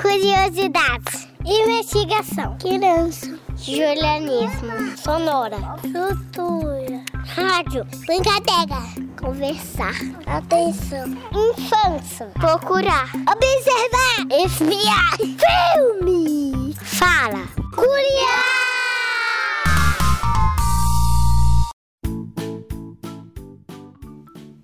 Curiosidades. Investigação. Criança. Julianismo. Sonora. Cultura. Rádio. Brincadeira. Conversar. Atenção. Infância. Procurar. Observar. Espiar. Filme. Fala. Curiar.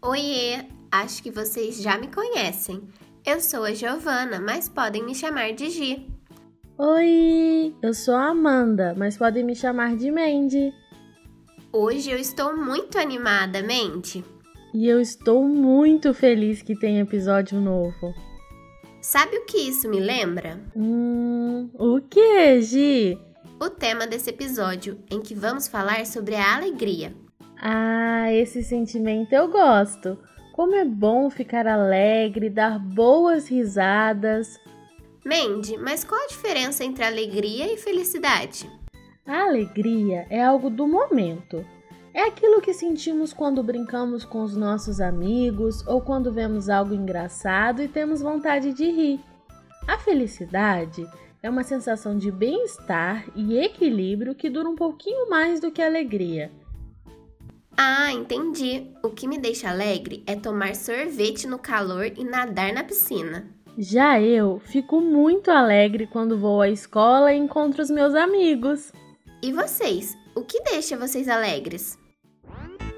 Oiê, acho que vocês já me conhecem. Eu sou a Giovana, mas podem me chamar de Gi. Oi, eu sou a Amanda, mas podem me chamar de Mandy. Hoje eu estou muito animada, Mandy. E eu estou muito feliz que tem episódio novo. Sabe o que isso me lembra? Hum, o que, Gi? O tema desse episódio, em que vamos falar sobre a alegria. Ah, esse sentimento eu gosto. Como é bom ficar alegre, dar boas risadas. Mandy, mas qual a diferença entre alegria e felicidade? A alegria é algo do momento. É aquilo que sentimos quando brincamos com os nossos amigos ou quando vemos algo engraçado e temos vontade de rir. A felicidade é uma sensação de bem-estar e equilíbrio que dura um pouquinho mais do que a alegria. Ah, entendi. O que me deixa alegre é tomar sorvete no calor e nadar na piscina. Já eu fico muito alegre quando vou à escola e encontro os meus amigos. E vocês? O que deixa vocês alegres?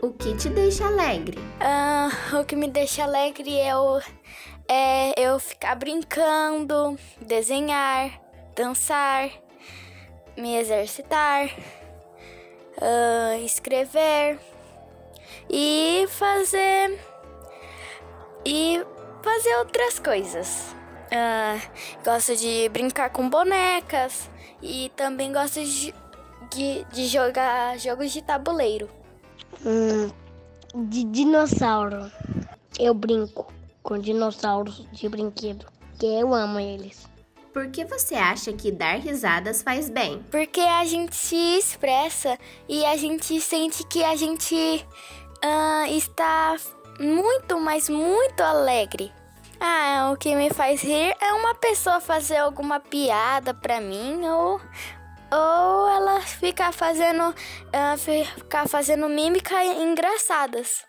O que te deixa alegre? Ah, o que me deixa alegre é, o, é eu ficar brincando, desenhar, dançar, me exercitar, uh, escrever e fazer e fazer outras coisas. Uh, gosto de brincar com bonecas e também gosto de, de, de jogar jogos de tabuleiro. Hum, de dinossauro. Eu brinco com dinossauros de brinquedo, que eu amo eles. Por que você acha que dar risadas faz bem? Porque a gente se expressa e a gente sente que a gente uh, está muito, mas muito alegre. Ah, o que me faz rir é uma pessoa fazer alguma piada pra mim ou, ou ela ficar fazendo, uh, ficar fazendo mímica engraçadas.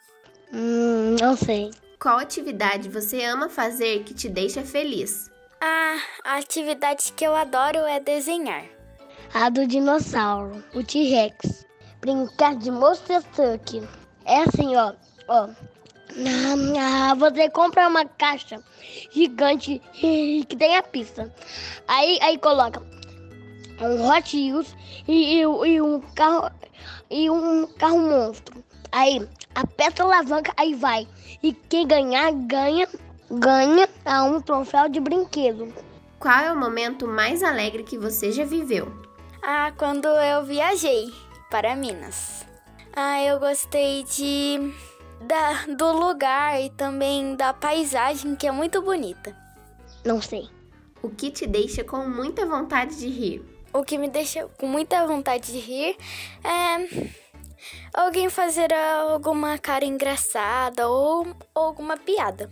Hum, não sei. Qual atividade você ama fazer que te deixa feliz? A atividade que eu adoro é desenhar. A do dinossauro, o T-Rex. Brincar de Monster Truck. É assim, ó, ó. Ah, você compra uma caixa gigante que tem a pista. Aí, aí coloca um Hot Wheels e, e, e, um carro e um carro monstro. Aí aperta a alavanca, aí vai. E quem ganhar ganha ganha a um troféu de brinquedo. Qual é o momento mais alegre que você já viveu? Ah, quando eu viajei para Minas. Ah, eu gostei de da, do lugar e também da paisagem que é muito bonita. Não sei. O que te deixa com muita vontade de rir? O que me deixa com muita vontade de rir é alguém fazer alguma cara engraçada ou, ou alguma piada.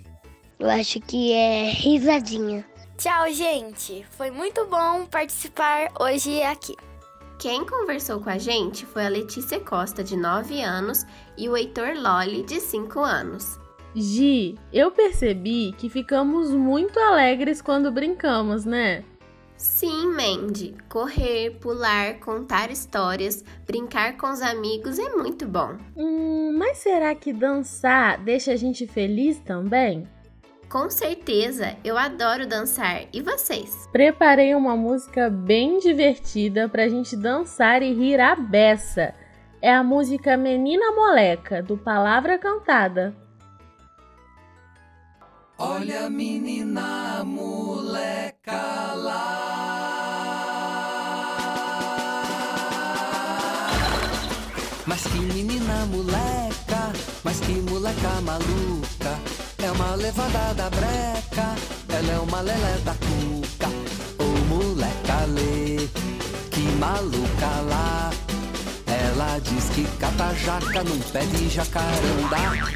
Eu acho que é risadinha. Tchau, gente. Foi muito bom participar hoje aqui. Quem conversou com a gente foi a Letícia Costa, de 9 anos, e o Heitor Loli, de 5 anos. Gi, eu percebi que ficamos muito alegres quando brincamos, né? Sim, Mandy. Correr, pular, contar histórias, brincar com os amigos é muito bom. Hum, mas será que dançar deixa a gente feliz também? Com certeza, eu adoro dançar. E vocês? Preparei uma música bem divertida pra gente dançar e rir a beça. É a música Menina Moleca, do Palavra Cantada. Olha a menina moleca lá. Mas que menina moleca, mas que moleca maluca. Uma levada da breca, ela é uma lelé da cuca. Ô moleca lê, que maluca lá. Ela diz que cata jaca num pé de jacarandá.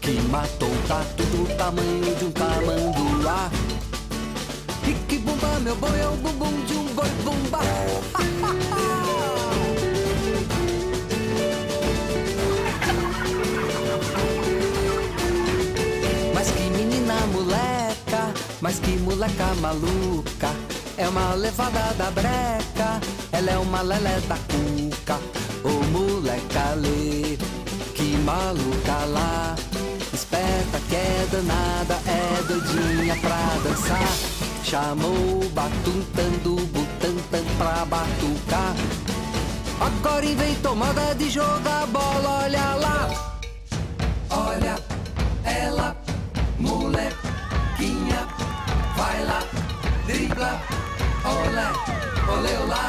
Que matou o tatu do tamanho de um tamanduá. E que bomba meu boi é o bumbum de um boi bumba. Mas que moleca maluca. É uma levada da breca, ela é uma lelé da cuca. Ô moleca lê, que maluca lá. Esperta que é danada, é doidinha pra dançar. Chamou o batuntando, butantan pra batucar. Agora inventou moda de jogar bola, olha lá. Olha ela, molequinha, olé, olê, olá,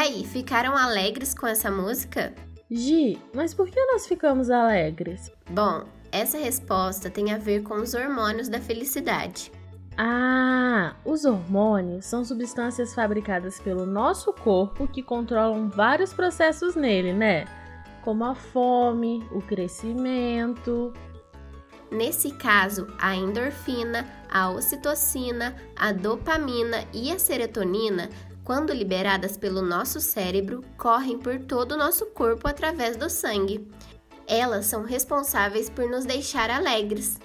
aí, ficaram alegres com essa música? Gi, mas por que nós ficamos alegres? Bom, essa resposta tem a ver com os hormônios da felicidade. Ah, os hormônios são substâncias fabricadas pelo nosso corpo que controlam vários processos nele, né? Como a fome, o crescimento. Nesse caso, a endorfina, a ocitocina, a dopamina e a serotonina, quando liberadas pelo nosso cérebro, correm por todo o nosso corpo através do sangue. Elas são responsáveis por nos deixar alegres.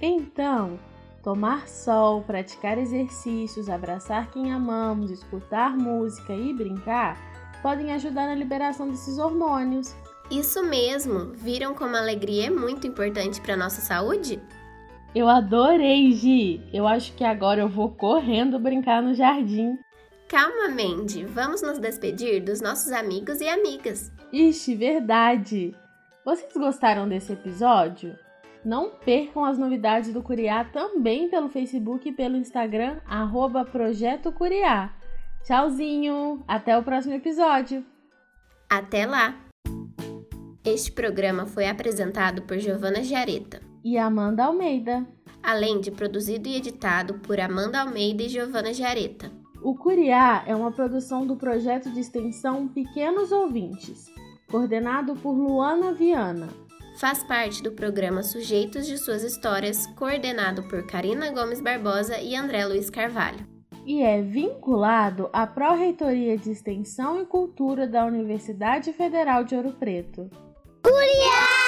Então, tomar sol, praticar exercícios, abraçar quem amamos, escutar música e brincar podem ajudar na liberação desses hormônios. Isso mesmo! Viram como a alegria é muito importante para nossa saúde? Eu adorei, Gi! Eu acho que agora eu vou correndo brincar no jardim. Calma, Mandy, vamos nos despedir dos nossos amigos e amigas. Ixi, verdade! Vocês gostaram desse episódio? Não percam as novidades do Curiá também pelo Facebook e pelo Instagram, arroba Projeto Curiá. Tchauzinho! Até o próximo episódio! Até lá! Este programa foi apresentado por Giovana Giareta, E Amanda Almeida. além de produzido e editado por Amanda Almeida e Giovana Giareta. O Curiá é uma produção do projeto de extensão Pequenos Ouvintes, coordenado por Luana Viana. Faz parte do programa Sujeitos de Suas Histórias, coordenado por Karina Gomes Barbosa e André Luiz Carvalho. e é vinculado à Pró-Reitoria de Extensão e Cultura da Universidade Federal de Ouro Preto. Curiá!